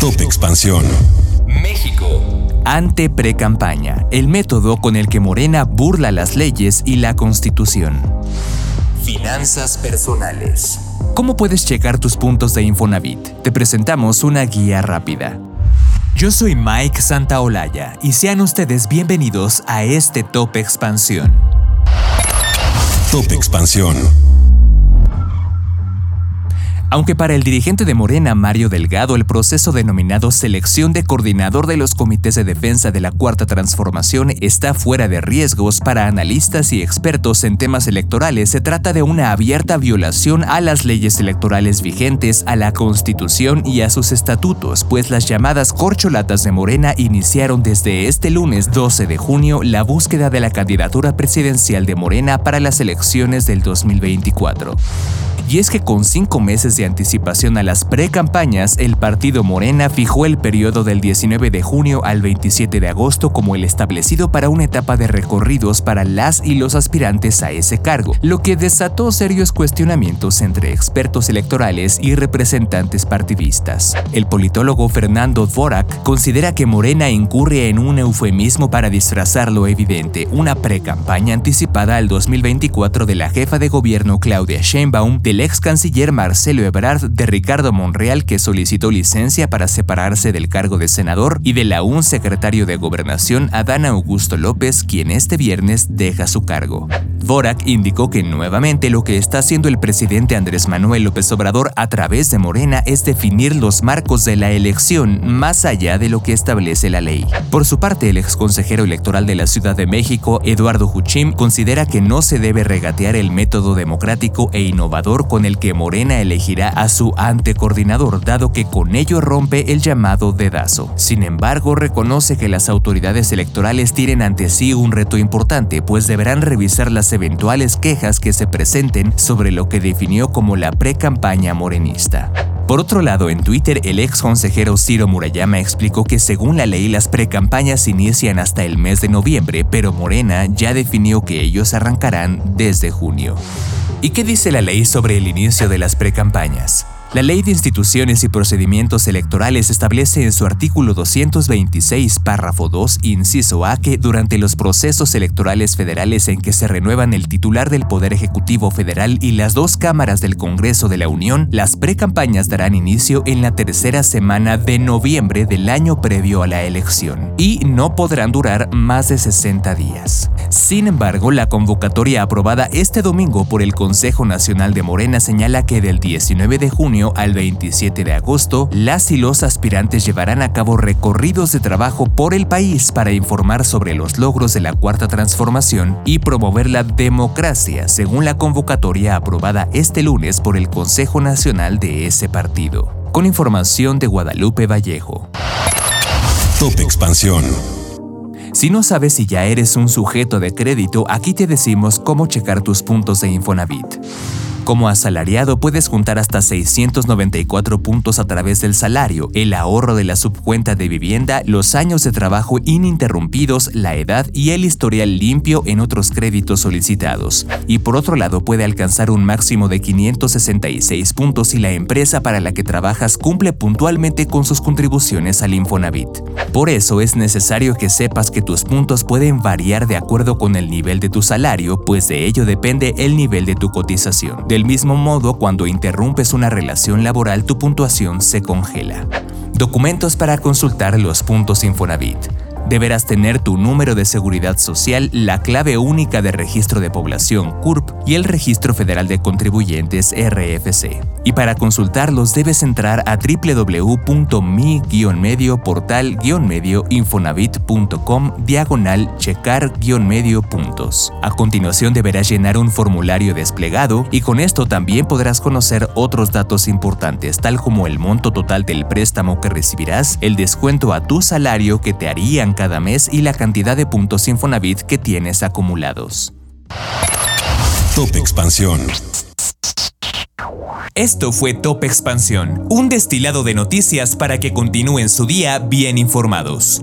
Top Expansión. México. Ante pre-campaña, el método con el que Morena burla las leyes y la constitución. Finanzas personales. ¿Cómo puedes checar tus puntos de Infonavit? Te presentamos una guía rápida. Yo soy Mike Santaolalla y sean ustedes bienvenidos a este Top Expansión. Top Expansión. Aunque para el dirigente de Morena, Mario Delgado, el proceso denominado selección de coordinador de los comités de defensa de la Cuarta Transformación está fuera de riesgos para analistas y expertos en temas electorales, se trata de una abierta violación a las leyes electorales vigentes, a la Constitución y a sus estatutos, pues las llamadas corcholatas de Morena iniciaron desde este lunes 12 de junio la búsqueda de la candidatura presidencial de Morena para las elecciones del 2024. Y es que con cinco meses de anticipación a las pre-campañas, el partido Morena fijó el periodo del 19 de junio al 27 de agosto como el establecido para una etapa de recorridos para las y los aspirantes a ese cargo, lo que desató serios cuestionamientos entre expertos electorales y representantes partidistas. El politólogo Fernando Dvorak considera que Morena incurre en un eufemismo para disfrazar lo evidente, una pre-campaña anticipada al 2024 de la jefa de gobierno Claudia Sheinbaum, ex canciller Marcelo Ebrard, de Ricardo Monreal que solicitó licencia para separarse del cargo de senador y de la un secretario de Gobernación Adán Augusto López, quien este viernes deja su cargo. Dvorak indicó que nuevamente lo que está haciendo el presidente Andrés Manuel López Obrador a través de Morena es definir los marcos de la elección más allá de lo que establece la ley. Por su parte, el ex consejero electoral de la Ciudad de México, Eduardo Huchim, considera que no se debe regatear el método democrático e innovador con el que Morena elegirá a su antecoordinador, dado que con ello rompe el llamado dedazo. Sin embargo, reconoce que las autoridades electorales tienen ante sí un reto importante, pues deberán revisar las eventuales quejas que se presenten sobre lo que definió como la pre-campaña morenista. Por otro lado, en Twitter, el ex consejero Ciro Murayama explicó que según la ley las precampañas inician hasta el mes de noviembre, pero Morena ya definió que ellos arrancarán desde junio. ¿Y qué dice la ley sobre el inicio de las precampañas? La Ley de Instituciones y Procedimientos Electorales establece en su artículo 226, párrafo 2, inciso A, que durante los procesos electorales federales en que se renuevan el titular del Poder Ejecutivo Federal y las dos cámaras del Congreso de la Unión, las precampañas darán inicio en la tercera semana de noviembre del año previo a la elección y no podrán durar más de 60 días. Sin embargo, la convocatoria aprobada este domingo por el Consejo Nacional de Morena señala que del 19 de junio al 27 de agosto, las y los aspirantes llevarán a cabo recorridos de trabajo por el país para informar sobre los logros de la Cuarta Transformación y promover la democracia, según la convocatoria aprobada este lunes por el Consejo Nacional de ese partido. Con información de Guadalupe Vallejo. Top Expansión. Si no sabes si ya eres un sujeto de crédito, aquí te decimos cómo checar tus puntos de Infonavit. Como asalariado puedes juntar hasta 694 puntos a través del salario, el ahorro de la subcuenta de vivienda, los años de trabajo ininterrumpidos, la edad y el historial limpio en otros créditos solicitados. Y por otro lado puede alcanzar un máximo de 566 puntos si la empresa para la que trabajas cumple puntualmente con sus contribuciones al Infonavit. Por eso es necesario que sepas que tus puntos pueden variar de acuerdo con el nivel de tu salario, pues de ello depende el nivel de tu cotización. Del mismo modo, cuando interrumpes una relación laboral, tu puntuación se congela. Documentos para consultar los puntos Infonavit. Deberás tener tu número de seguridad social, la clave única de registro de población CURP y el Registro Federal de Contribuyentes RFC. Y para consultarlos debes entrar a www.mi-medio portal-medio infonavit.com diagonal checar-medio puntos. A continuación deberás llenar un formulario desplegado y con esto también podrás conocer otros datos importantes tal como el monto total del préstamo que recibirás, el descuento a tu salario que te harían cada mes y la cantidad de puntos Infonavit que tienes acumulados. Top Expansión. Esto fue Top Expansión, un destilado de noticias para que continúen su día bien informados.